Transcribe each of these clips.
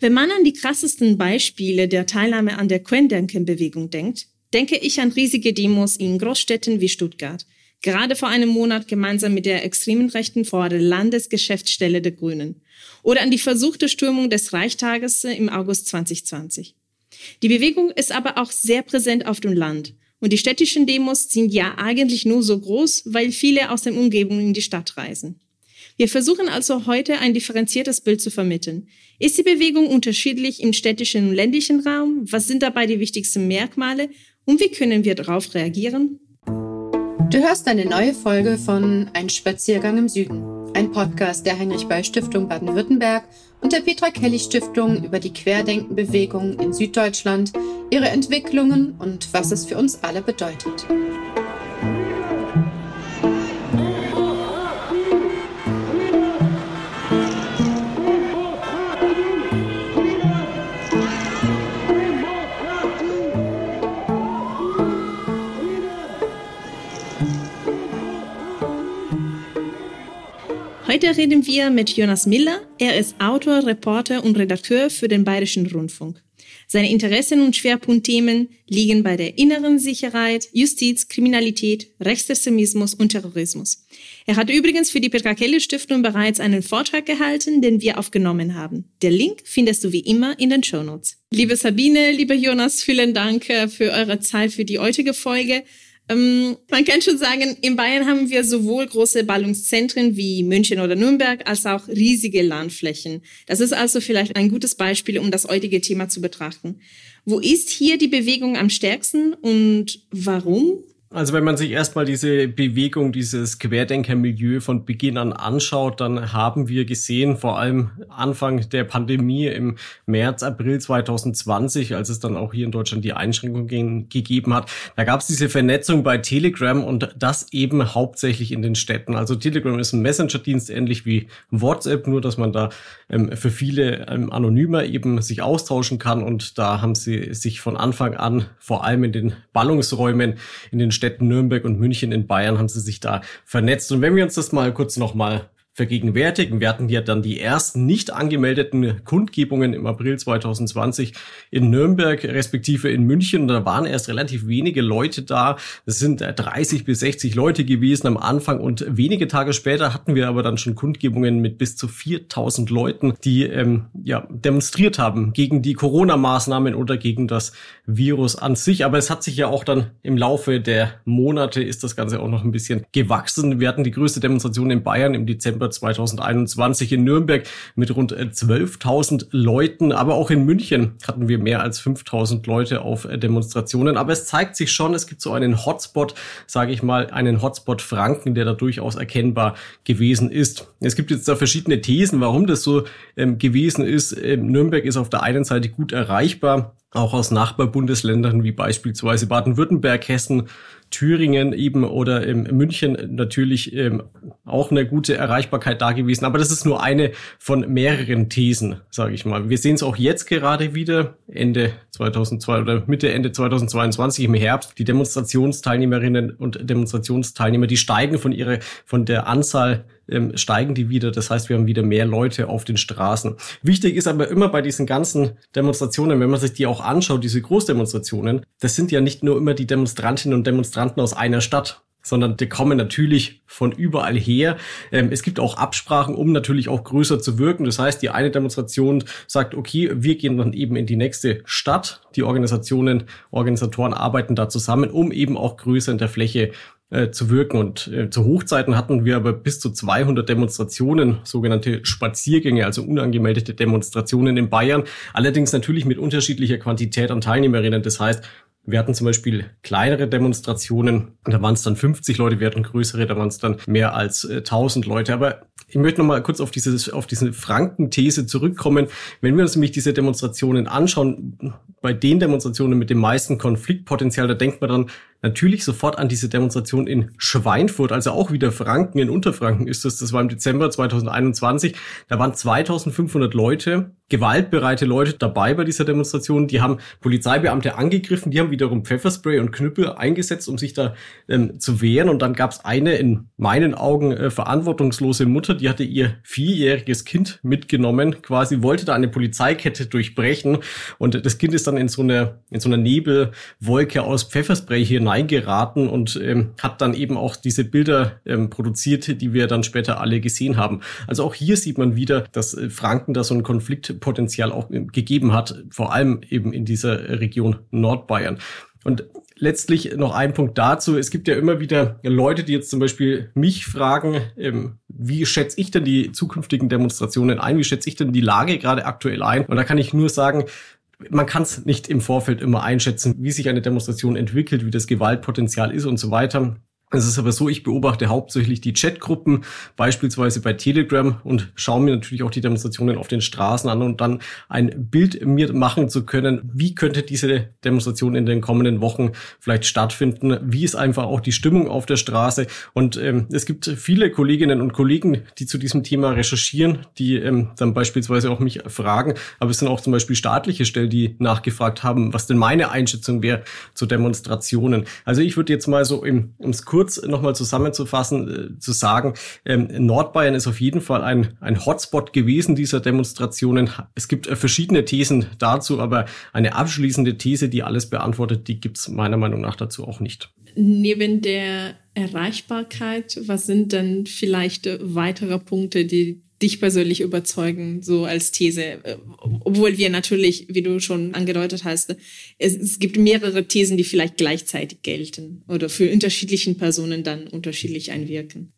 Wenn man an die krassesten Beispiele der Teilnahme an der Querdenkenbewegung denkt, denke ich an riesige Demos in Großstädten wie Stuttgart. Gerade vor einem Monat gemeinsam mit der extremen Rechten vor der Landesgeschäftsstelle der Grünen. Oder an die versuchte Stürmung des Reichstages im August 2020. Die Bewegung ist aber auch sehr präsent auf dem Land. Und die städtischen Demos sind ja eigentlich nur so groß, weil viele aus den Umgebungen in die Stadt reisen. Wir versuchen also heute ein differenziertes Bild zu vermitteln. Ist die Bewegung unterschiedlich im städtischen und ländlichen Raum? Was sind dabei die wichtigsten Merkmale? Und wie können wir darauf reagieren? Du hörst eine neue Folge von Ein Spaziergang im Süden, ein Podcast der Heinrich Böll Stiftung Baden-Württemberg und der Petra Kelly Stiftung über die Querdenkenbewegung in Süddeutschland, ihre Entwicklungen und was es für uns alle bedeutet. Heute reden wir mit Jonas Miller. Er ist Autor, Reporter und Redakteur für den Bayerischen Rundfunk. Seine Interessen und Schwerpunktthemen liegen bei der inneren Sicherheit, Justiz, Kriminalität, Rechtsextremismus und Terrorismus. Er hat übrigens für die Petra Kelly Stiftung bereits einen Vortrag gehalten, den wir aufgenommen haben. Der Link findest du wie immer in den Show Notes. Liebe Sabine, lieber Jonas, vielen Dank äh, für eure Zeit für die heutige Folge. Ähm, man kann schon sagen, in Bayern haben wir sowohl große Ballungszentren wie München oder Nürnberg als auch riesige Landflächen. Das ist also vielleicht ein gutes Beispiel, um das heutige Thema zu betrachten. Wo ist hier die Bewegung am stärksten und warum? Also wenn man sich erstmal diese Bewegung, dieses Querdenkermilieu von Beginn an anschaut, dann haben wir gesehen, vor allem Anfang der Pandemie im März, April 2020, als es dann auch hier in Deutschland die Einschränkungen gegeben hat, da gab es diese Vernetzung bei Telegram und das eben hauptsächlich in den Städten. Also Telegram ist ein Messenger-Dienst, ähnlich wie WhatsApp, nur dass man da ähm, für viele ähm, anonymer eben sich austauschen kann und da haben sie sich von Anfang an vor allem in den Ballungsräumen, in den Städten Nürnberg und München in Bayern haben sie sich da vernetzt. Und wenn wir uns das mal kurz nochmal vergegenwärtigen. Wir hatten ja dann die ersten nicht angemeldeten Kundgebungen im April 2020 in Nürnberg respektive in München. Da waren erst relativ wenige Leute da. Es sind 30 bis 60 Leute gewesen am Anfang und wenige Tage später hatten wir aber dann schon Kundgebungen mit bis zu 4000 Leuten, die ähm, ja demonstriert haben gegen die Corona-Maßnahmen oder gegen das Virus an sich. Aber es hat sich ja auch dann im Laufe der Monate ist das Ganze auch noch ein bisschen gewachsen. Wir hatten die größte Demonstration in Bayern im Dezember 2021 in Nürnberg mit rund 12.000 äh, Leuten. Aber auch in München hatten wir mehr als 5.000 Leute auf äh, Demonstrationen. Aber es zeigt sich schon, es gibt so einen Hotspot, sage ich mal, einen Hotspot Franken, der da durchaus erkennbar gewesen ist. Es gibt jetzt da verschiedene Thesen, warum das so ähm, gewesen ist. Ähm, Nürnberg ist auf der einen Seite gut erreichbar, auch aus Nachbarbundesländern wie beispielsweise Baden-Württemberg, Hessen, Thüringen eben oder in München natürlich ähm, auch eine gute Erreichbarkeit da gewesen. Aber das ist nur eine von mehreren Thesen, sage ich mal. Wir sehen es auch jetzt gerade wieder, Ende 2002 oder Mitte, Ende 2022 im Herbst. Die Demonstrationsteilnehmerinnen und Demonstrationsteilnehmer, die steigen von ihrer, von der Anzahl ähm, steigen die wieder. Das heißt, wir haben wieder mehr Leute auf den Straßen. Wichtig ist aber immer bei diesen ganzen Demonstrationen, wenn man sich die auch anschaut, diese Großdemonstrationen, das sind ja nicht nur immer die Demonstrantinnen und Demonstranten aus einer Stadt, sondern die kommen natürlich von überall her. Ähm, es gibt auch Absprachen, um natürlich auch größer zu wirken. Das heißt, die eine Demonstration sagt, okay, wir gehen dann eben in die nächste Stadt. Die Organisationen, Organisatoren arbeiten da zusammen, um eben auch größer in der Fläche äh, zu wirken. Und äh, zu Hochzeiten hatten wir aber bis zu 200 Demonstrationen, sogenannte Spaziergänge, also unangemeldete Demonstrationen in Bayern. Allerdings natürlich mit unterschiedlicher Quantität an Teilnehmerinnen. Das heißt, wir hatten zum Beispiel kleinere Demonstrationen, da waren es dann 50 Leute, wir hatten größere, da waren es dann mehr als äh, 1000 Leute. Aber ich möchte noch mal kurz auf, dieses, auf diese Franken-These zurückkommen. Wenn wir uns nämlich diese Demonstrationen anschauen, bei den Demonstrationen mit dem meisten Konfliktpotenzial, da denkt man dann, natürlich sofort an diese Demonstration in Schweinfurt, also auch wieder Franken, in Unterfranken ist das, das war im Dezember 2021, da waren 2500 Leute, gewaltbereite Leute dabei bei dieser Demonstration, die haben Polizeibeamte angegriffen, die haben wiederum Pfefferspray und Knüppel eingesetzt, um sich da ähm, zu wehren. Und dann gab es eine in meinen Augen äh, verantwortungslose Mutter, die hatte ihr vierjähriges Kind mitgenommen, quasi wollte da eine Polizeikette durchbrechen. Und das Kind ist dann in so einer in so einer Nebelwolke aus Pfefferspray hineingeraten und ähm, hat dann eben auch diese Bilder ähm, produziert, die wir dann später alle gesehen haben. Also auch hier sieht man wieder, dass äh, Franken da so ein Konfliktpotenzial auch äh, gegeben hat, vor allem eben in dieser Region Nordbayern. Und letztlich noch ein Punkt dazu. Es gibt ja immer wieder Leute, die jetzt zum Beispiel mich fragen, ähm, wie schätze ich denn die zukünftigen Demonstrationen ein? Wie schätze ich denn die Lage gerade aktuell ein? Und da kann ich nur sagen, man kann es nicht im Vorfeld immer einschätzen, wie sich eine Demonstration entwickelt, wie das Gewaltpotenzial ist und so weiter. Es ist aber so, ich beobachte hauptsächlich die Chatgruppen, beispielsweise bei Telegram und schaue mir natürlich auch die Demonstrationen auf den Straßen an und dann ein Bild mir machen zu können, wie könnte diese Demonstration in den kommenden Wochen vielleicht stattfinden, wie ist einfach auch die Stimmung auf der Straße? Und ähm, es gibt viele Kolleginnen und Kollegen, die zu diesem Thema recherchieren, die ähm, dann beispielsweise auch mich fragen, aber es sind auch zum Beispiel staatliche Stellen, die nachgefragt haben, was denn meine Einschätzung wäre zu Demonstrationen. Also ich würde jetzt mal so im, ums kurz nochmal zusammenzufassen, äh, zu sagen, ähm, Nordbayern ist auf jeden Fall ein, ein Hotspot gewesen dieser Demonstrationen. Es gibt äh, verschiedene Thesen dazu, aber eine abschließende These, die alles beantwortet, die gibt's meiner Meinung nach dazu auch nicht. Neben der Erreichbarkeit, was sind denn vielleicht weitere Punkte, die dich persönlich überzeugen, so als These? Äh, obwohl wir natürlich, wie du schon angedeutet hast, es, es gibt mehrere Thesen, die vielleicht gleichzeitig gelten oder für unterschiedlichen Personen dann unterschiedlich einwirken.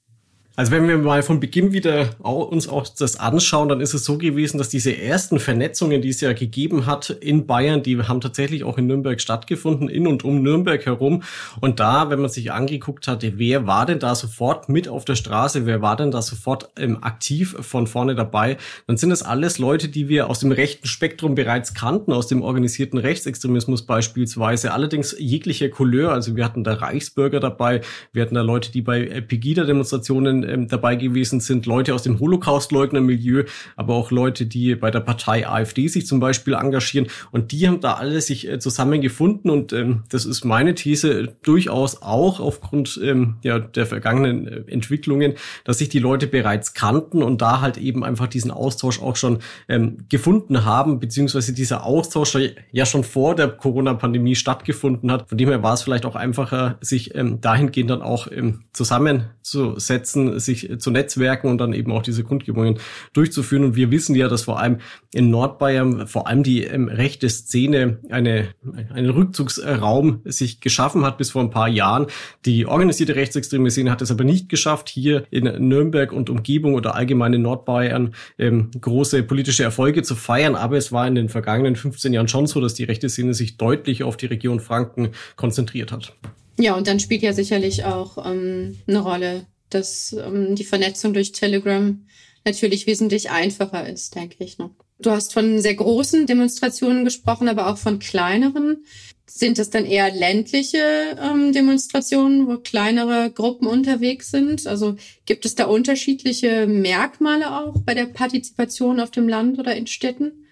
Also wenn wir mal von Beginn wieder uns auch das anschauen, dann ist es so gewesen, dass diese ersten Vernetzungen, die es ja gegeben hat in Bayern, die haben tatsächlich auch in Nürnberg stattgefunden, in und um Nürnberg herum. Und da, wenn man sich angeguckt hatte, wer war denn da sofort mit auf der Straße, wer war denn da sofort ähm, aktiv von vorne dabei, dann sind es alles Leute, die wir aus dem rechten Spektrum bereits kannten, aus dem organisierten Rechtsextremismus beispielsweise, allerdings jeglicher Couleur. Also wir hatten da Reichsbürger dabei, wir hatten da Leute, die bei Pegida-Demonstrationen ähm, dabei gewesen sind, Leute aus dem Holocaust-Leugner-Milieu, aber auch Leute, die bei der Partei AfD sich zum Beispiel engagieren. Und die haben da alle sich äh, zusammengefunden und ähm, das ist meine These durchaus auch aufgrund ähm, ja, der vergangenen äh, Entwicklungen, dass sich die Leute bereits kannten und da halt eben einfach diesen Austausch auch schon ähm, gefunden haben, beziehungsweise dieser Austausch ja schon vor der Corona-Pandemie stattgefunden hat. Von dem her war es vielleicht auch einfacher, sich ähm, dahingehend dann auch ähm, zusammenzusetzen, sich zu netzwerken und dann eben auch diese Kundgebungen durchzuführen. Und wir wissen ja, dass vor allem in Nordbayern vor allem die ähm, rechte Szene eine, einen Rückzugsraum sich geschaffen hat bis vor ein paar Jahren. Die organisierte rechtsextreme Szene hat es aber nicht geschafft, hier in Nürnberg und Umgebung oder allgemein in Nordbayern ähm, große politische Erfolge zu feiern. Aber es war in den vergangenen 15 Jahren schon so, dass die rechte Szene sich deutlich auf die Region Franken konzentriert hat. Ja, und dann spielt ja sicherlich auch ähm, eine Rolle dass ähm, die Vernetzung durch Telegram natürlich wesentlich einfacher ist, denke ich. Ne? Du hast von sehr großen Demonstrationen gesprochen, aber auch von kleineren. Sind das dann eher ländliche ähm, Demonstrationen, wo kleinere Gruppen unterwegs sind? Also gibt es da unterschiedliche Merkmale auch bei der Partizipation auf dem Land oder in Städten?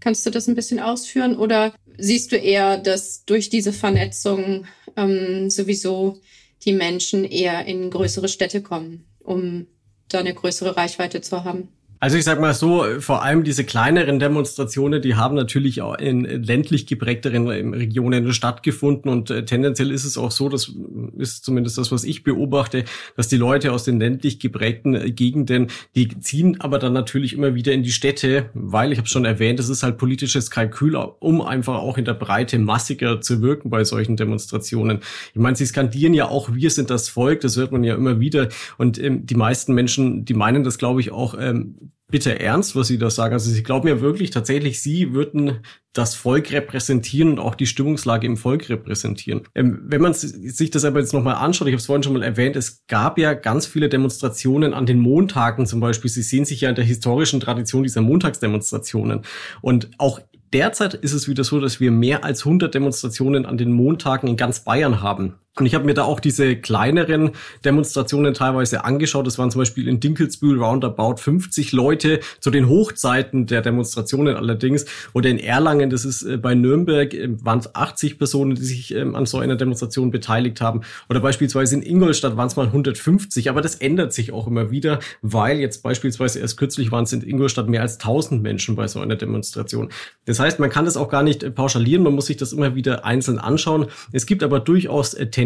Kannst du das ein bisschen ausführen? Oder siehst du eher, dass durch diese Vernetzung ähm, sowieso die Menschen eher in größere Städte kommen, um da eine größere Reichweite zu haben. Also ich sag mal so, vor allem diese kleineren Demonstrationen, die haben natürlich auch in ländlich geprägteren Regionen stattgefunden und äh, tendenziell ist es auch so, das ist zumindest das, was ich beobachte, dass die Leute aus den ländlich geprägten äh, Gegenden, die ziehen aber dann natürlich immer wieder in die Städte, weil ich habe schon erwähnt, es ist halt politisches Kalkül, um einfach auch in der Breite massiger zu wirken bei solchen Demonstrationen. Ich meine, sie skandieren ja auch, wir sind das Volk, das hört man ja immer wieder und ähm, die meisten Menschen, die meinen das, glaube ich, auch ähm, bitte ernst, was Sie da sagen. Also Sie glauben ja wirklich tatsächlich, Sie würden das Volk repräsentieren und auch die Stimmungslage im Volk repräsentieren. Ähm, wenn man sich das aber jetzt nochmal anschaut, ich habe es vorhin schon mal erwähnt, es gab ja ganz viele Demonstrationen an den Montagen zum Beispiel. Sie sehen sich ja in der historischen Tradition dieser Montagsdemonstrationen. Und auch Derzeit ist es wieder so, dass wir mehr als 100 Demonstrationen an den Montagen in ganz Bayern haben. Und ich habe mir da auch diese kleineren Demonstrationen teilweise angeschaut. Das waren zum Beispiel in Dinkelsbühl roundabout 50 Leute zu den Hochzeiten der Demonstrationen allerdings. Oder in Erlangen, das ist äh, bei Nürnberg, äh, waren es 80 Personen, die sich ähm, an so einer Demonstration beteiligt haben. Oder beispielsweise in Ingolstadt waren es mal 150. Aber das ändert sich auch immer wieder, weil jetzt beispielsweise erst kürzlich waren es in Ingolstadt mehr als 1000 Menschen bei so einer Demonstration. Das heißt, man kann das auch gar nicht äh, pauschalieren. Man muss sich das immer wieder einzeln anschauen. Es gibt aber durchaus Tendenzen,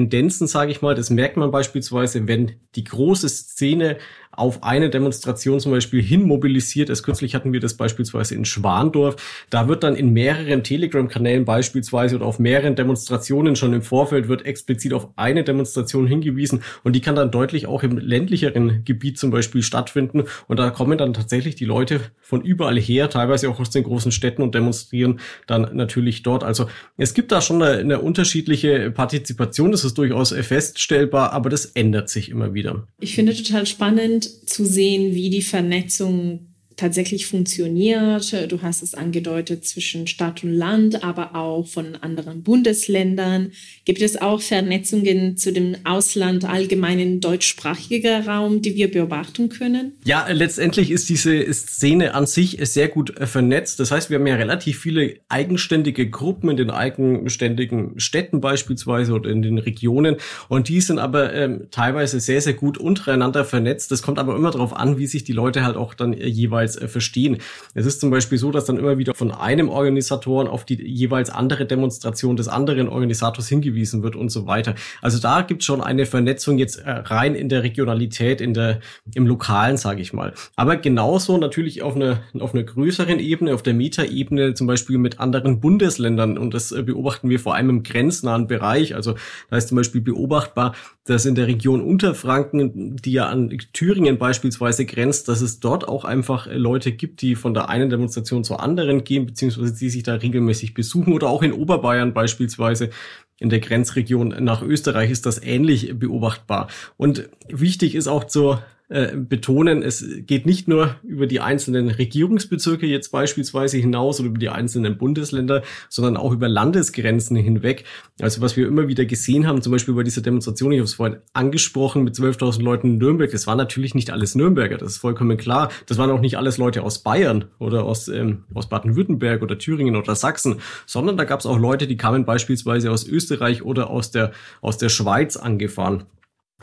sage ich mal. Das merkt man beispielsweise, wenn die große Szene auf eine Demonstration zum Beispiel hin mobilisiert. Erst kürzlich hatten wir das beispielsweise in Schwandorf. Da wird dann in mehreren Telegram-Kanälen beispielsweise oder auf mehreren Demonstrationen schon im Vorfeld wird explizit auf eine Demonstration hingewiesen und die kann dann deutlich auch im ländlicheren Gebiet zum Beispiel stattfinden und da kommen dann tatsächlich die Leute von überall her, teilweise auch aus den großen Städten und demonstrieren dann natürlich dort. Also es gibt da schon eine, eine unterschiedliche Partizipation, das ist durchaus feststellbar, aber das ändert sich immer wieder. Ich finde total spannend, zu sehen, wie die Vernetzung tatsächlich funktioniert. Du hast es angedeutet zwischen Stadt und Land, aber auch von anderen Bundesländern. Gibt es auch Vernetzungen zu dem Ausland allgemeinen deutschsprachiger Raum, die wir beobachten können? Ja, letztendlich ist diese Szene an sich sehr gut äh, vernetzt. Das heißt, wir haben ja relativ viele eigenständige Gruppen in den eigenständigen Städten beispielsweise oder in den Regionen und die sind aber ähm, teilweise sehr, sehr gut untereinander vernetzt. Das kommt aber immer darauf an, wie sich die Leute halt auch dann äh, jeweils jeweils äh, verstehen. Es ist zum Beispiel so, dass dann immer wieder von einem Organisatoren auf die jeweils andere Demonstration des anderen Organisators hingewiesen wird und so weiter. Also da gibt es schon eine Vernetzung jetzt äh, rein in der Regionalität, in der, im Lokalen, sage ich mal. Aber genauso natürlich auf einer, auf einer größeren Ebene, auf der Metaebene, zum Beispiel mit anderen Bundesländern. Und das äh, beobachten wir vor allem im grenznahen Bereich. Also da ist zum Beispiel beobachtbar, dass in der Region Unterfranken, die ja an Thüringen beispielsweise grenzt, dass es dort auch einfach Leute gibt, die von der einen Demonstration zur anderen gehen, beziehungsweise die sich da regelmäßig besuchen oder auch in Oberbayern beispielsweise. In der Grenzregion nach Österreich ist das ähnlich beobachtbar. Und wichtig ist auch zur äh, betonen, es geht nicht nur über die einzelnen Regierungsbezirke jetzt beispielsweise hinaus oder über die einzelnen Bundesländer, sondern auch über Landesgrenzen hinweg. Also was wir immer wieder gesehen haben, zum Beispiel bei dieser Demonstration, ich habe es vorhin angesprochen, mit 12.000 Leuten in Nürnberg, das war natürlich nicht alles Nürnberger, das ist vollkommen klar. Das waren auch nicht alles Leute aus Bayern oder aus, ähm, aus Baden-Württemberg oder Thüringen oder Sachsen, sondern da gab es auch Leute, die kamen beispielsweise aus Österreich oder aus der, aus der Schweiz angefahren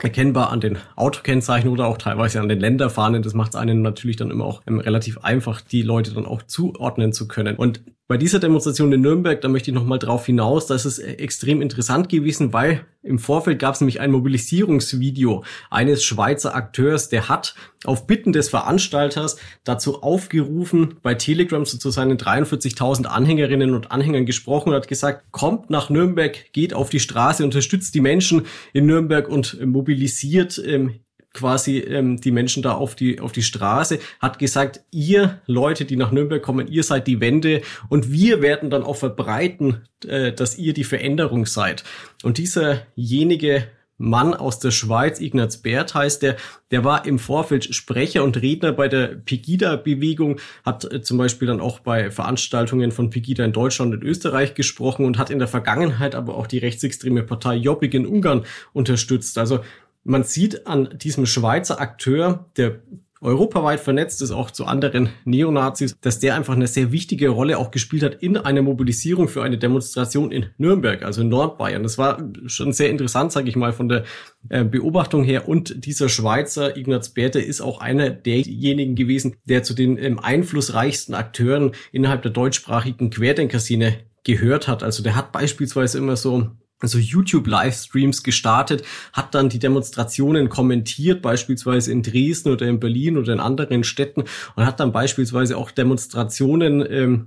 erkennbar an den Autokennzeichen oder auch teilweise an den Länderfahnen. Das macht es einen natürlich dann immer auch ähm, relativ einfach, die Leute dann auch zuordnen zu können. Und bei dieser Demonstration in Nürnberg, da möchte ich nochmal drauf hinaus, dass es extrem interessant gewesen, weil im Vorfeld gab es nämlich ein Mobilisierungsvideo eines Schweizer Akteurs, der hat auf Bitten des Veranstalters dazu aufgerufen, bei Telegram zu seinen 43.000 Anhängerinnen und Anhängern gesprochen und hat gesagt, kommt nach Nürnberg, geht auf die Straße, unterstützt die Menschen in Nürnberg und mobilisiert ähm, quasi ähm, die Menschen da auf die auf die Straße, hat gesagt, ihr Leute, die nach Nürnberg kommen, ihr seid die Wende und wir werden dann auch verbreiten, äh, dass ihr die Veränderung seid. Und dieserjenige Mann aus der Schweiz, Ignaz Bert heißt der, der war im Vorfeld Sprecher und Redner bei der Pegida-Bewegung, hat äh, zum Beispiel dann auch bei Veranstaltungen von Pegida in Deutschland und Österreich gesprochen und hat in der Vergangenheit aber auch die rechtsextreme Partei Jobbik in Ungarn unterstützt. Also man sieht an diesem Schweizer Akteur, der europaweit vernetzt ist, auch zu anderen Neonazis, dass der einfach eine sehr wichtige Rolle auch gespielt hat in einer Mobilisierung für eine Demonstration in Nürnberg, also in Nordbayern. Das war schon sehr interessant, sage ich mal, von der äh, Beobachtung her. Und dieser Schweizer Ignaz Berthe ist auch einer derjenigen gewesen, der zu den ähm, einflussreichsten Akteuren innerhalb der deutschsprachigen Querdenkerszene gehört hat. Also der hat beispielsweise immer so also YouTube-Livestreams gestartet, hat dann die Demonstrationen kommentiert, beispielsweise in Dresden oder in Berlin oder in anderen Städten und hat dann beispielsweise auch Demonstrationen ähm,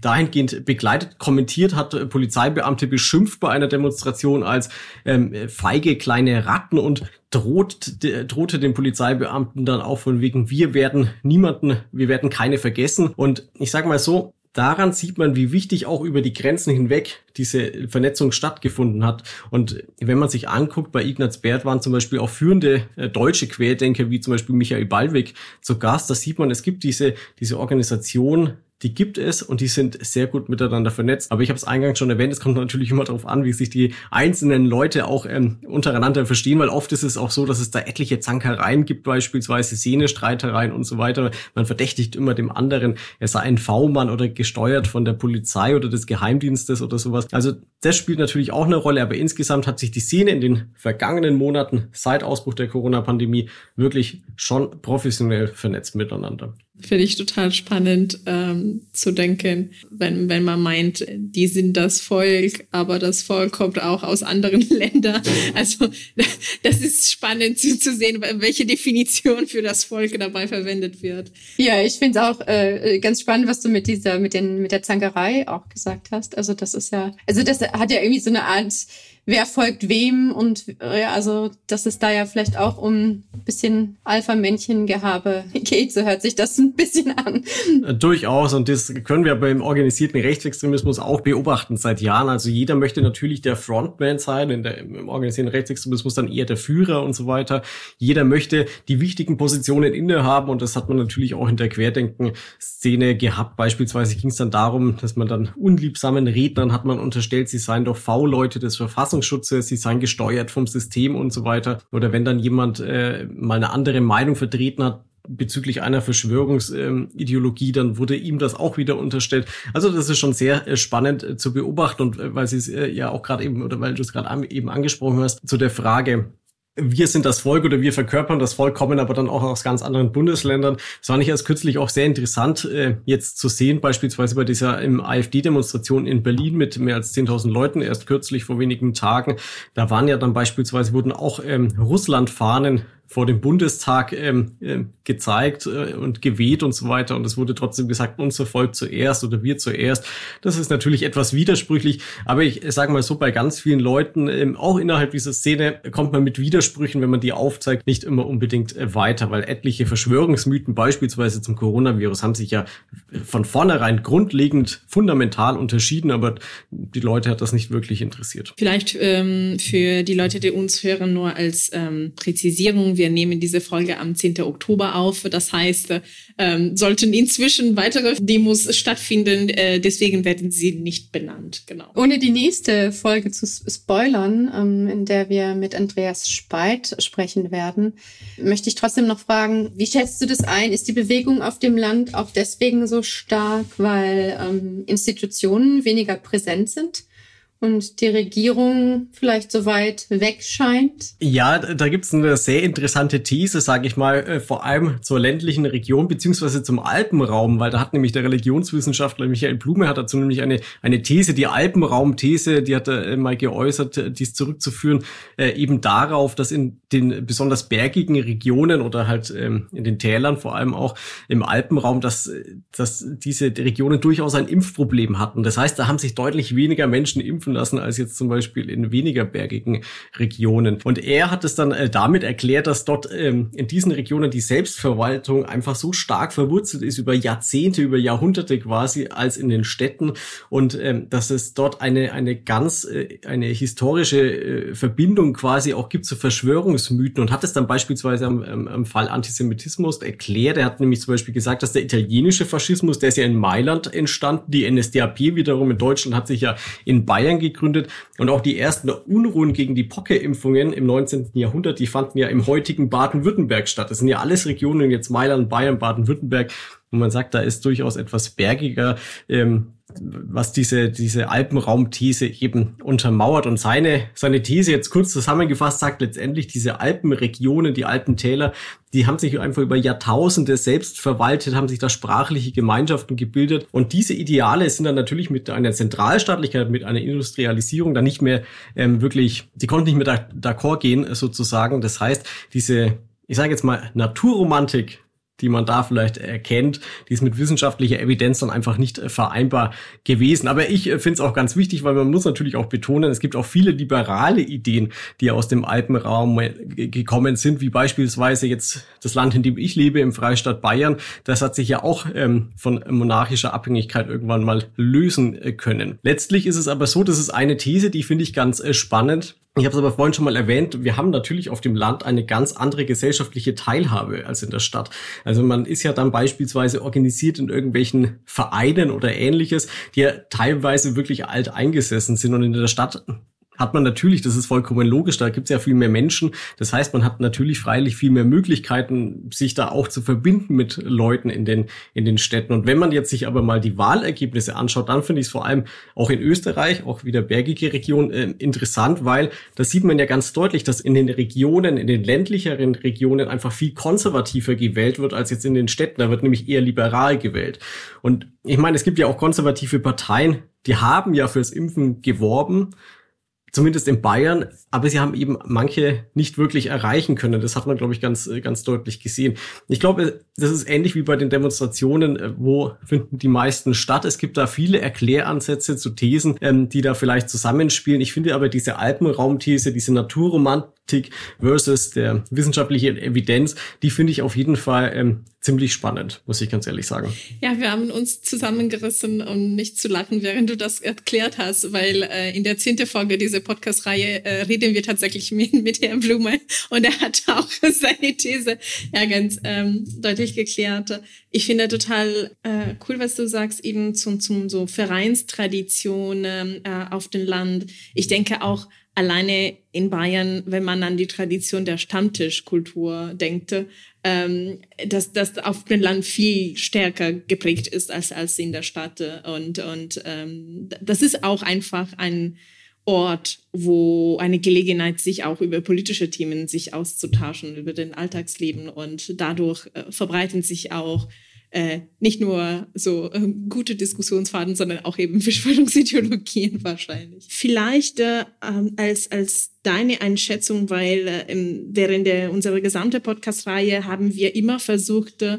dahingehend begleitet, kommentiert, hat Polizeibeamte beschimpft bei einer Demonstration als ähm, feige kleine Ratten und droht, drohte den Polizeibeamten dann auch von wegen, wir werden niemanden, wir werden keine vergessen. Und ich sage mal so, daran sieht man, wie wichtig auch über die Grenzen hinweg diese Vernetzung stattgefunden hat. Und wenn man sich anguckt, bei Ignaz Bert waren zum Beispiel auch führende äh, deutsche Querdenker, wie zum Beispiel Michael Ballweg zu Gast. Da sieht man, es gibt diese, diese Organisation die gibt es und die sind sehr gut miteinander vernetzt. Aber ich habe es eingangs schon erwähnt, es kommt natürlich immer darauf an, wie sich die einzelnen Leute auch ähm, untereinander verstehen, weil oft ist es auch so, dass es da etliche Zankereien gibt, beispielsweise Szenestreitereien und so weiter. Man verdächtigt immer dem anderen, er sei ein V-Mann oder gesteuert von der Polizei oder des Geheimdienstes oder sowas. Also das spielt natürlich auch eine Rolle, aber insgesamt hat sich die Szene in den vergangenen Monaten seit Ausbruch der Corona-Pandemie wirklich schon professionell vernetzt miteinander. Finde ich total spannend ähm, zu denken, wenn, wenn man meint, die sind das Volk, aber das Volk kommt auch aus anderen Ländern. Also das ist spannend zu, zu sehen, welche Definition für das Volk dabei verwendet wird. Ja, ich finde es auch äh, ganz spannend, was du mit dieser, mit den, mit der Zankerei auch gesagt hast. Also das ist ja, also das hat ja irgendwie so eine Art wer folgt wem und ja, also dass es da ja vielleicht auch um ein bisschen Alpha-Männchen-Gehabe geht, so hört sich das ein bisschen an. Äh, durchaus und das können wir beim organisierten Rechtsextremismus auch beobachten seit Jahren. Also jeder möchte natürlich der Frontman sein, in der, im organisierten Rechtsextremismus dann eher der Führer und so weiter. Jeder möchte die wichtigen Positionen innehaben und das hat man natürlich auch in der Querdenken-Szene gehabt. Beispielsweise ging es dann darum, dass man dann unliebsamen Rednern hat man unterstellt, sie seien doch V-Leute des Verfassungsschutz Verfassungsschutz, sie seien gesteuert vom System und so weiter. Oder wenn dann jemand äh, mal eine andere Meinung vertreten hat, bezüglich einer Verschwörungsideologie, dann wurde ihm das auch wieder unterstellt. Also das ist schon sehr äh, spannend äh, zu beobachten und äh, weil sie es ja auch gerade eben oder weil du es gerade eben angesprochen hast zu der Frage, wir sind das Volk oder wir verkörpern das Volk, kommen aber dann auch aus ganz anderen Bundesländern. Das fand ich erst kürzlich auch sehr interessant, äh, jetzt zu sehen, beispielsweise bei dieser im AfD-Demonstration in Berlin mit mehr als 10.000 Leuten, erst kürzlich vor wenigen Tagen. Da waren ja dann beispielsweise, wurden auch ähm, Russland-Fahnen vor dem Bundestag ähm, äh, gezeigt äh, und geweht und so weiter. Und es wurde trotzdem gesagt, unser Volk zuerst oder wir zuerst. Das ist natürlich etwas widersprüchlich. Aber ich sage mal so, bei ganz vielen Leuten, ähm, auch innerhalb dieser Szene, kommt man mit Widersprüchen, wenn man die aufzeigt, nicht immer unbedingt äh, weiter. Weil etliche Verschwörungsmythen, beispielsweise zum Coronavirus, haben sich ja von vornherein grundlegend fundamental unterschieden. Aber die Leute hat das nicht wirklich interessiert. Vielleicht ähm, für die Leute, die uns hören, nur als ähm, Wir nehmen diese Folge am 10. Oktober auf. Das heißt, ähm, sollten inzwischen weitere Demos stattfinden, äh, deswegen werden sie nicht benannt. Genau. Ohne die nächste Folge zu spoilern, ähm, in der wir mit Andreas Speit sprechen werden, möchte ich trotzdem noch fragen, wie schätzt du das ein? Ist die Bewegung auf dem Land auch deswegen so stark, weil ähm, Institutionen weniger präsent sind? Und die Regierung vielleicht so weit weg scheint? Ja, da gibt's eine sehr interessante These, sage ich mal, äh, vor allem zur ländlichen Region beziehungsweise zum Alpenraum, weil da hat nämlich der Religionswissenschaftler Michael Blume hat dazu nämlich eine, eine These, die Alpenraumthese, die hat er äh, mal geäußert, äh, dies zurückzuführen, eben darauf, dass in den besonders bergigen Regionen oder halt ähm, in den Tälern vor allem auch im Alpenraum, dass, dass diese Regionen durchaus ein Impfproblem hatten. Das heißt, da haben sich deutlich weniger Menschen impfen lassen als jetzt zum Beispiel in weniger bergigen Regionen. Und er hat es dann äh, damit erklärt, dass dort ähm, in diesen Regionen die Selbstverwaltung einfach so stark verwurzelt ist über Jahrzehnte, über Jahrhunderte quasi als in den Städten und ähm, dass es dort eine eine ganz äh, eine historische äh, Verbindung quasi auch gibt zu Verschwörungsmythen und hat es dann beispielsweise am, am, am Fall Antisemitismus erklärt. Er hat nämlich zum Beispiel gesagt, dass der italienische Faschismus, der ist ja in Mailand entstanden, die NSDAP wiederum in Deutschland hat sich ja in Bayern Bayern gegründet und auch die ersten Unruhen gegen die Pockerimpfungen im 19. Jahrhundert, die fanden ja im heutigen Baden-Württemberg statt. Das sind ja alles Regionen, jetzt Mailand, Bayern, Baden-Württemberg, wo man sagt, da ist durchaus etwas bergiger. Ähm, was diese, diese Alpenraumthese eben untermauert. Und seine, seine These jetzt kurz zusammengefasst sagt letztendlich, diese Alpenregionen, die Alpentäler, die haben sich einfach über Jahrtausende selbst verwaltet, haben sich da sprachliche Gemeinschaften gebildet. Und diese Ideale sind dann natürlich mit einer Zentralstaatlichkeit, mit einer Industrialisierung dann nicht mehr ähm, wirklich, die konnten nicht mehr d'accord gehen sozusagen. Das heißt, diese, ich sage jetzt mal, Naturromantik, die man da vielleicht erkennt, die ist mit wissenschaftlicher Evidenz dann einfach nicht äh, vereinbar gewesen. Aber ich äh, finde es auch ganz wichtig, weil man muss natürlich auch betonen, es gibt auch viele liberale Ideen, die aus dem Alpenraum äh, gekommen sind, wie beispielsweise jetzt das Land, in dem ich lebe, im Freistaat Bayern. Das hat sich ja auch ähm, von monarchischer Abhängigkeit irgendwann mal lösen können. Letztlich ist es aber so, das ist eine These, die finde ich ganz spannend Ich habe es aber vorhin schon mal erwähnt, wir haben natürlich auf dem Land eine ganz andere gesellschaftliche Teilhabe als in der Stadt. Also man ist ja dann beispielsweise organisiert in irgendwelchen Vereinen oder ähnliches, die ja teilweise wirklich alt eingesessen sind und in der Stadt hat man natürlich, das ist vollkommen logisch, da gibt es ja viel mehr Menschen. Das heißt, man hat natürlich freilich viel mehr Möglichkeiten, sich da auch zu verbinden mit Leuten in den, in den Städten. Und wenn man jetzt sich aber mal die Wahlergebnisse anschaut, dann finde ich es vor allem auch in Österreich, auch wieder bergige Region, äh, interessant, weil da sieht man ja ganz deutlich, dass in den Regionen, in den ländlicheren Regionen einfach viel konservativer gewählt wird als jetzt in den Städten. Da wird nämlich eher liberal gewählt. Und ich meine, es gibt ja auch konservative Parteien, die haben ja fürs Impfen geworben zumindest in Bayern, aber sie haben eben manche nicht wirklich erreichen können. Das hat man, glaube ich, ganz, ganz deutlich gesehen. Ich glaube, das ist ähnlich wie bei den Demonstrationen, äh, wo finden die meisten statt. Es gibt da viele Erkläransätze zu Thesen, ähm, die da vielleicht zusammenspielen. Ich finde aber diese Alpenraumthese, diese Naturromantik, Politik versus der wissenschaftlichen Evidenz, die finde ich auf jeden Fall ähm, ziemlich spannend, muss ich ganz ehrlich sagen. Ja, wir haben uns zusammengerissen, um nicht zu lachen, während du das erklärt hast, weil äh, in der zehnten Folge dieser Podcast-Reihe äh, reden wir tatsächlich mit, mit Herrn Blume und er hat auch seine These ja ganz ähm, deutlich geklärt. Ich finde total äh, cool, was du sagst, eben zum, zum so Vereinstraditionen äh, auf dem Land. Ich denke auch alleine in Bayern, wenn man an die Tradition der Stammtischkultur denkt, ähm, dass das auf dem Land viel stärker geprägt ist als, als in der Stadt. Und, und ähm, das ist auch einfach ein Ort, wo eine Gelegenheit, sich auch über politische Themen sich auszutauschen, über den Alltagsleben. Und dadurch äh, verbreiten sich auch äh, nicht nur so äh, gute Diskussionsfaden, sondern auch eben Verschwörungsideologien wahrscheinlich. Vielleicht äh, ähm, als, als deine Einschätzung, weil äh, während der, unserer gesamten Podcast-Reihe haben wir immer versucht, äh,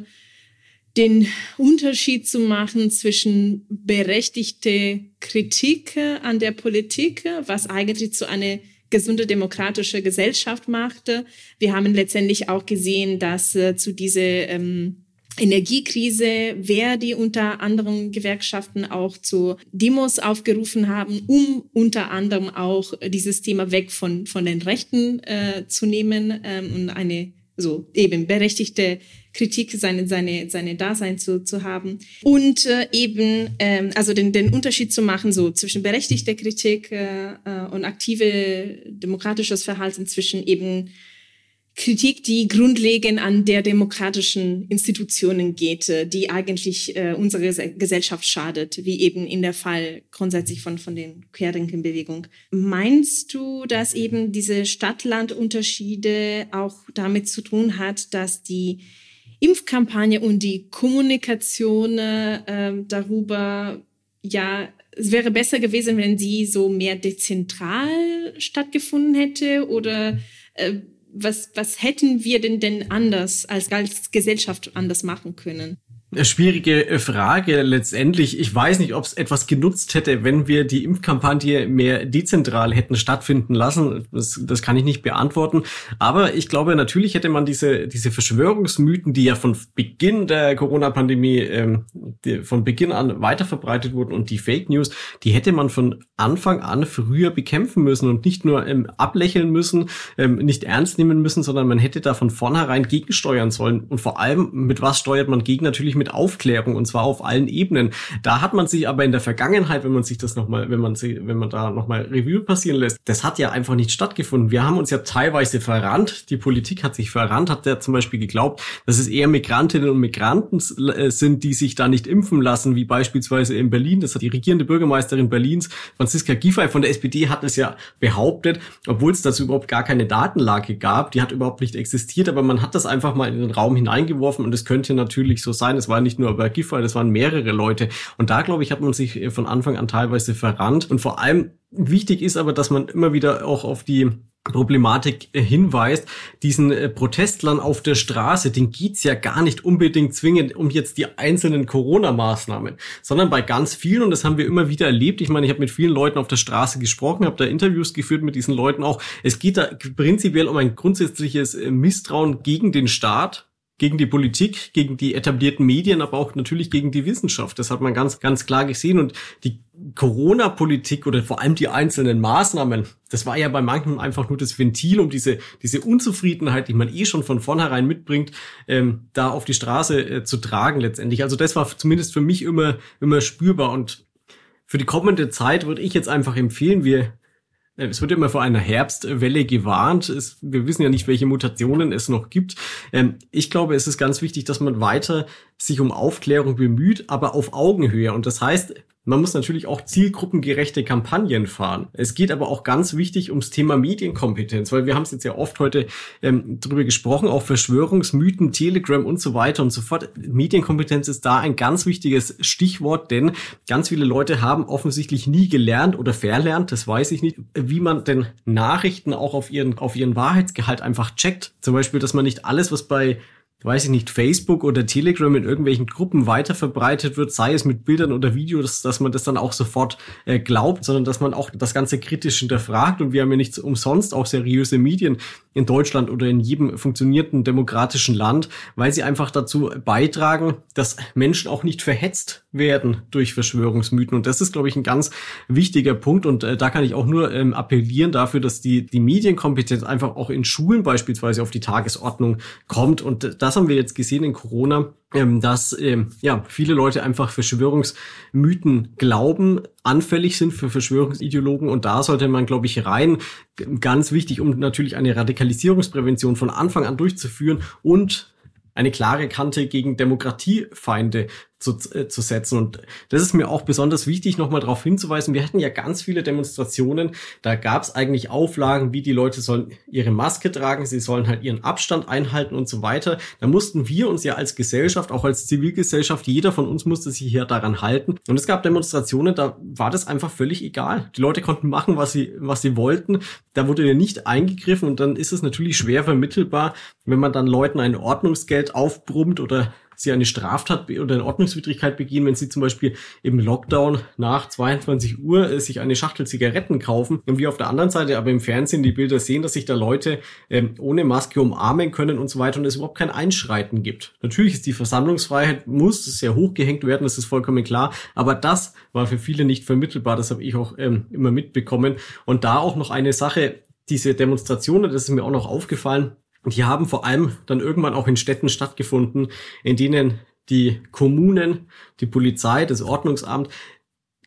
den Unterschied zu machen zwischen berechtigte Kritik an der Politik, was eigentlich zu einer gesunde demokratische Gesellschaft machte. Wir haben letztendlich auch gesehen, dass äh, zu diese ähm, Energiekrise, wer die unter anderem Gewerkschaften auch zu Demos aufgerufen haben, um unter anderem auch dieses Thema weg von, von den Rechten äh, zu nehmen ähm, und eine so eben berechtigte Kritik seine seine seine Dasein zu, zu haben. Und äh, eben ähm, also den den Unterschied zu machen so zwischen berechtigter Kritik äh, äh und aktive demokratisches Verhalten zwischen eben Kritik, die grundlegend an der demokratischen Institutionen geht, äh, die eigentlich äh, unsere Gesellschaft schadet, wie eben in der Fall grundsätzlich von, von den Querdenkenbewegung. Meinst du, dass eben diese Stadt-Land-Unterschiede auch damit zu tun hat, dass die Impfkampagne und die Kommunikation äh, darüber, ja, es wäre besser gewesen, wenn sie so mehr dezentral stattgefunden hätte oder äh, was, was hätten wir denn denn anders als, als Gesellschaft anders machen können? Schwierige äh, Frage letztendlich. Ich weiß nicht, ob es etwas genutzt hätte, wenn wir die Impfkampagne mehr dezentral hätten stattfinden lassen. Das, das kann ich nicht beantworten. Aber ich glaube, natürlich hätte man diese, diese Verschwörungsmythen, die ja von Beginn der Corona-Pandemie ähm, von Beginn an weiterverbreitet wurden und die Fake News, die hätte man von Anfang an früher bekämpfen müssen und nicht nur ähm, ablächeln müssen, ähm, nicht ernst nehmen müssen, sondern man hätte da von vornherein gegensteuern sollen. Und vor allem, mit was steuert man gegen? Natürlich mit Aufklärung und zwar auf allen Ebenen. Da hat man sich aber in der Vergangenheit, wenn man sich das nochmal, wenn man sie, wenn man da nochmal Revue passieren lässt, das hat ja einfach nicht stattgefunden. Wir haben uns ja teilweise verrannt. Die Politik hat sich verrannt, hat ja zum Beispiel geglaubt, dass es eher Migrantinnen und Migranten äh, sind, die sich da nicht impfen lassen, wie beispielsweise in Berlin. Das hat die regierende Bürgermeisterin Berlins, Franziska Giffey von der SPD, hat es ja behauptet, obwohl es dazu überhaupt gar keine Datenlage gab. Die hat überhaupt nicht existiert, aber man hat das einfach mal in den Raum hineingeworfen und es könnte natürlich so sein. Es war nicht nur bei Giffey, das waren mehrere Leute. Und da, glaube ich, hat man sich von Anfang an teilweise verrannt. Und vor allem wichtig ist aber, dass man immer wieder auch auf die Problematik hinweist, diesen äh, Protestlern auf der Straße, den geht's ja gar nicht unbedingt zwingend um jetzt die einzelnen Corona-Maßnahmen, sondern bei ganz vielen, und das haben wir immer wieder erlebt, ich meine, ich habe mit vielen Leuten auf der Straße gesprochen, habe da Interviews geführt mit diesen Leuten auch, es geht da prinzipiell um ein grundsätzliches äh, Misstrauen gegen den Staat, gegen die Politik, gegen die etablierten Medien, aber auch natürlich gegen die Wissenschaft. Das hat man ganz, ganz klar gesehen. Und die Corona-Politik oder vor allem die einzelnen Maßnahmen, das war ja bei manchen einfach nur das Ventil, um diese, diese Unzufriedenheit, die man eh schon von vornherein mitbringt, ähm, da auf die Straße äh, zu tragen letztendlich. Also das war zumindest für mich immer, immer spürbar. Und für die kommende Zeit würde ich jetzt einfach empfehlen, wir es wird immer vor einer Herbstwelle gewarnt. Es, wir wissen ja nicht, welche Mutationen es noch gibt. Ähm, ich glaube, es ist ganz wichtig, dass man weiter sich um Aufklärung bemüht, aber auf Augenhöhe. Und das heißt, man muss natürlich auch zielgruppengerechte Kampagnen fahren. Es geht aber auch ganz wichtig ums Thema Medienkompetenz, weil wir haben es jetzt ja oft heute ähm, darüber gesprochen, auch Verschwörungsmythen, Telegram und so weiter und so fort. Medienkompetenz ist da ein ganz wichtiges Stichwort, denn ganz viele Leute haben offensichtlich nie gelernt oder verlernt, das weiß ich nicht, wie man denn Nachrichten auch auf ihren, auf ihren Wahrheitsgehalt einfach checkt. Zum Beispiel, dass man nicht alles, was bei weiß ich nicht, Facebook oder Telegram in irgendwelchen Gruppen weiter verbreitet wird, sei es mit Bildern oder Videos, dass man das dann auch sofort äh, glaubt, sondern dass man auch das Ganze kritisch hinterfragt. Und wir haben ja nicht umsonst auch seriöse Medien in Deutschland oder in jedem funktionierenden demokratischen Land, weil sie einfach dazu beitragen, dass Menschen auch nicht verhetzt werden durch Verschwörungsmythen. Und das ist, glaube ich, ein ganz wichtiger Punkt. Und äh, da kann ich auch nur ähm, appellieren dafür, dass die, die Medienkompetenz einfach auch in Schulen beispielsweise auf die Tagesordnung kommt. Und äh, das haben wir jetzt gesehen in Corona, ähm, dass ähm, ja viele Leute einfach Verschwörungsmythen glauben, anfällig sind für Verschwörungsideologen und da sollte man, glaube ich, rein. Ganz wichtig, um natürlich eine Radikalisierungsprävention von Anfang an durchzuführen und eine klare Kante gegen Demokratiefeinde zu, äh, zu setzen. Und das ist mir auch besonders wichtig, nochmal darauf hinzuweisen. Wir hatten ja ganz viele Demonstrationen. Da gab es eigentlich Auflagen, wie die Leute sollen ihre Maske tragen, sie sollen halt ihren Abstand einhalten und so weiter. Da mussten wir uns ja als Gesellschaft, auch als Zivilgesellschaft, jeder von uns musste sich hier daran halten. Und es gab Demonstrationen, da war das einfach völlig egal. Die Leute konnten machen, was sie, was sie wollten. Da wurde ja nicht eingegriffen und dann ist es natürlich schwer vermittelbar, wenn man dann Leuten ein Ordnungsgeld aufbrummt oder sie eine Straftat oder eine Ordnungswidrigkeit begehen, wenn sie zum Beispiel im Lockdown nach 22 Uhr äh, sich eine Schachtel Zigaretten kaufen und wir auf der anderen Seite aber im Fernsehen die Bilder sehen, dass sich da Leute ähm, ohne Maske umarmen können und so weiter und es überhaupt kein Einschreiten gibt. Natürlich ist die Versammlungsfreiheit, muss sehr hochgehängt werden, das ist vollkommen klar, aber das war für viele nicht vermittelbar, das habe ich auch ähm, immer mitbekommen. Und da auch noch eine Sache, diese Demonstrationen, das ist mir auch noch aufgefallen, und die haben vor allem dann irgendwann auch in Städten stattgefunden, in denen die Kommunen, die Polizei, das Ordnungsamt,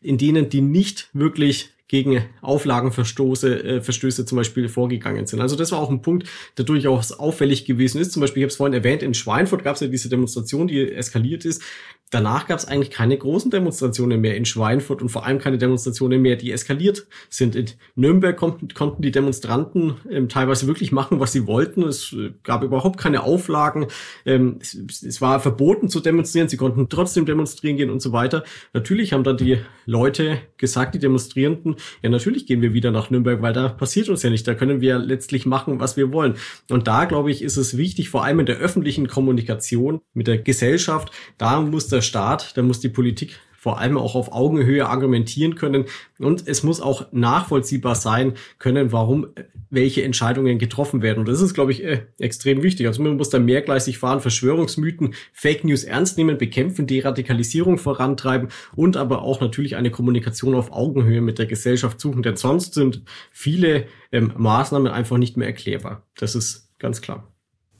in denen die nicht wirklich gegen Auflagenverstöße äh, Verstöße zum Beispiel vorgegangen sind. Also das war auch ein Punkt, der durchaus auffällig gewesen ist. Zum Beispiel, ich habe es vorhin erwähnt, in Schweinfurt gab es ja diese Demonstration, die eskaliert ist. Danach gab es eigentlich keine großen Demonstrationen mehr in Schweinfurt und vor allem keine Demonstrationen mehr, die eskaliert sind. In Nürnberg konnten, konnten die Demonstranten ähm, teilweise wirklich machen, was sie wollten. Es äh, gab überhaupt keine Auflagen. Ähm, es, es, war verboten zu demonstrieren. Sie konnten trotzdem demonstrieren gehen und so weiter. Natürlich haben dann die Leute gesagt, die Demonstrierenden, ja natürlich gehen wir wieder nach Nürnberg, weil da passiert uns ja nicht. Da können wir letztlich machen, was wir wollen. Und da, glaube ich, ist es wichtig, vor allem in der öffentlichen Kommunikation mit der Gesellschaft, da muss der Staat, da muss die Politik vor allem auch auf Augenhöhe argumentieren können und es muss auch nachvollziehbar sein können, warum welche Entscheidungen getroffen werden. Und das ist, glaube ich, äh, extrem wichtig. Also man muss da mehrgleisig fahren, Verschwörungsmythen, Fake News ernst nehmen, bekämpfen, Deradikalisierung vorantreiben und aber auch natürlich eine Kommunikation auf Augenhöhe mit der Gesellschaft suchen, denn sonst sind viele ähm, Maßnahmen einfach nicht mehr erklärbar. Das ist ganz klar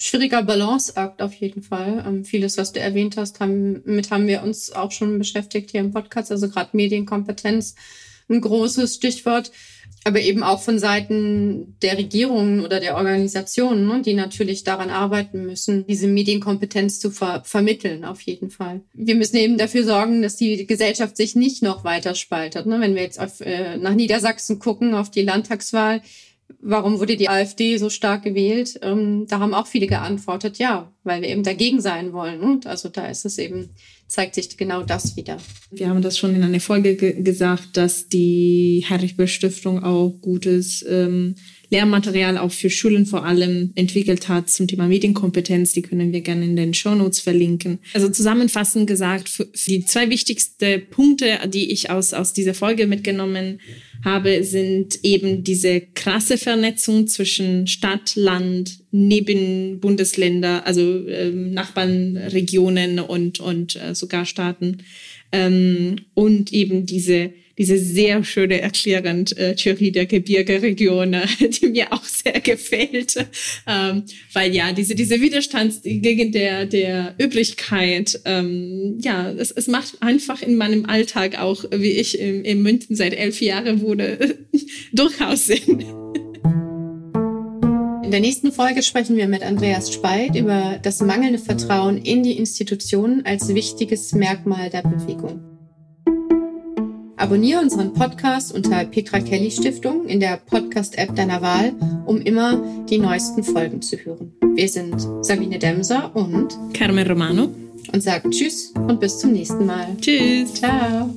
schwieriger Balanceakt auf jeden Fall. Ähm, vieles, was du erwähnt hast, haben, mit haben wir uns auch schon beschäftigt hier im Podcast. Also gerade Medienkompetenz, ein großes Stichwort. Aber eben auch von Seiten der Regierungen oder der Organisationen, ne, die natürlich daran arbeiten müssen, diese Medienkompetenz zu ver vermitteln, auf jeden Fall. Wir müssen eben dafür sorgen, dass die Gesellschaft sich nicht noch weiter spaltet. Ne? Wenn wir jetzt auf, äh, nach Niedersachsen gucken, auf die Landtagswahl, warum wurde die AfD so stark gewählt? Ähm, da haben auch viele geantwortet, ja, weil wir eben dagegen sein wollen. Und also da ist es eben, zeigt sich genau das wieder. Wir haben das schon in einer Folge ge gesagt, dass die Heinrich Böll Stiftung auch gutes ähm, Lehrmaterial auch für Schulen vor allem entwickelt hat zum Thema Medienkompetenz. Die können wir gerne in den Show Notes verlinken. Also zusammenfassend gesagt, die zwei wichtigsten Punkte, die ich aus, aus dieser Folge mitgenommen habe, sind eben diese krasse Vernetzung zwischen Stadt, Land, neben Bundesländer, also ähm, Nachbarnregionen und, und äh, sogar Staaten. Ähm, und eben diese diese sehr schöne erklärend äh, Theorie der Gebirgeregion, äh, die mir auch sehr gefällt, ähm, weil ja diese diese Widerstand gegen der der Übrigkeit, ähm, ja, es, es macht einfach in meinem Alltag auch, wie ich im, im München seit elf Jahren wurde, durchaus Sinn. In der nächsten Folge sprechen wir mit Andreas Speit über das mangelnde Vertrauen in die Institutionen als wichtiges Merkmal der Bewegung. Abonniere unseren Podcast unter Petra Kelly Stiftung in der Podcast-App deiner Wahl, um immer die neuesten Folgen zu hören. Wir sind Sabine Demser und Carmen Romano und sagen Tschüss und bis zum nächsten Mal. Tschüss. Ciao.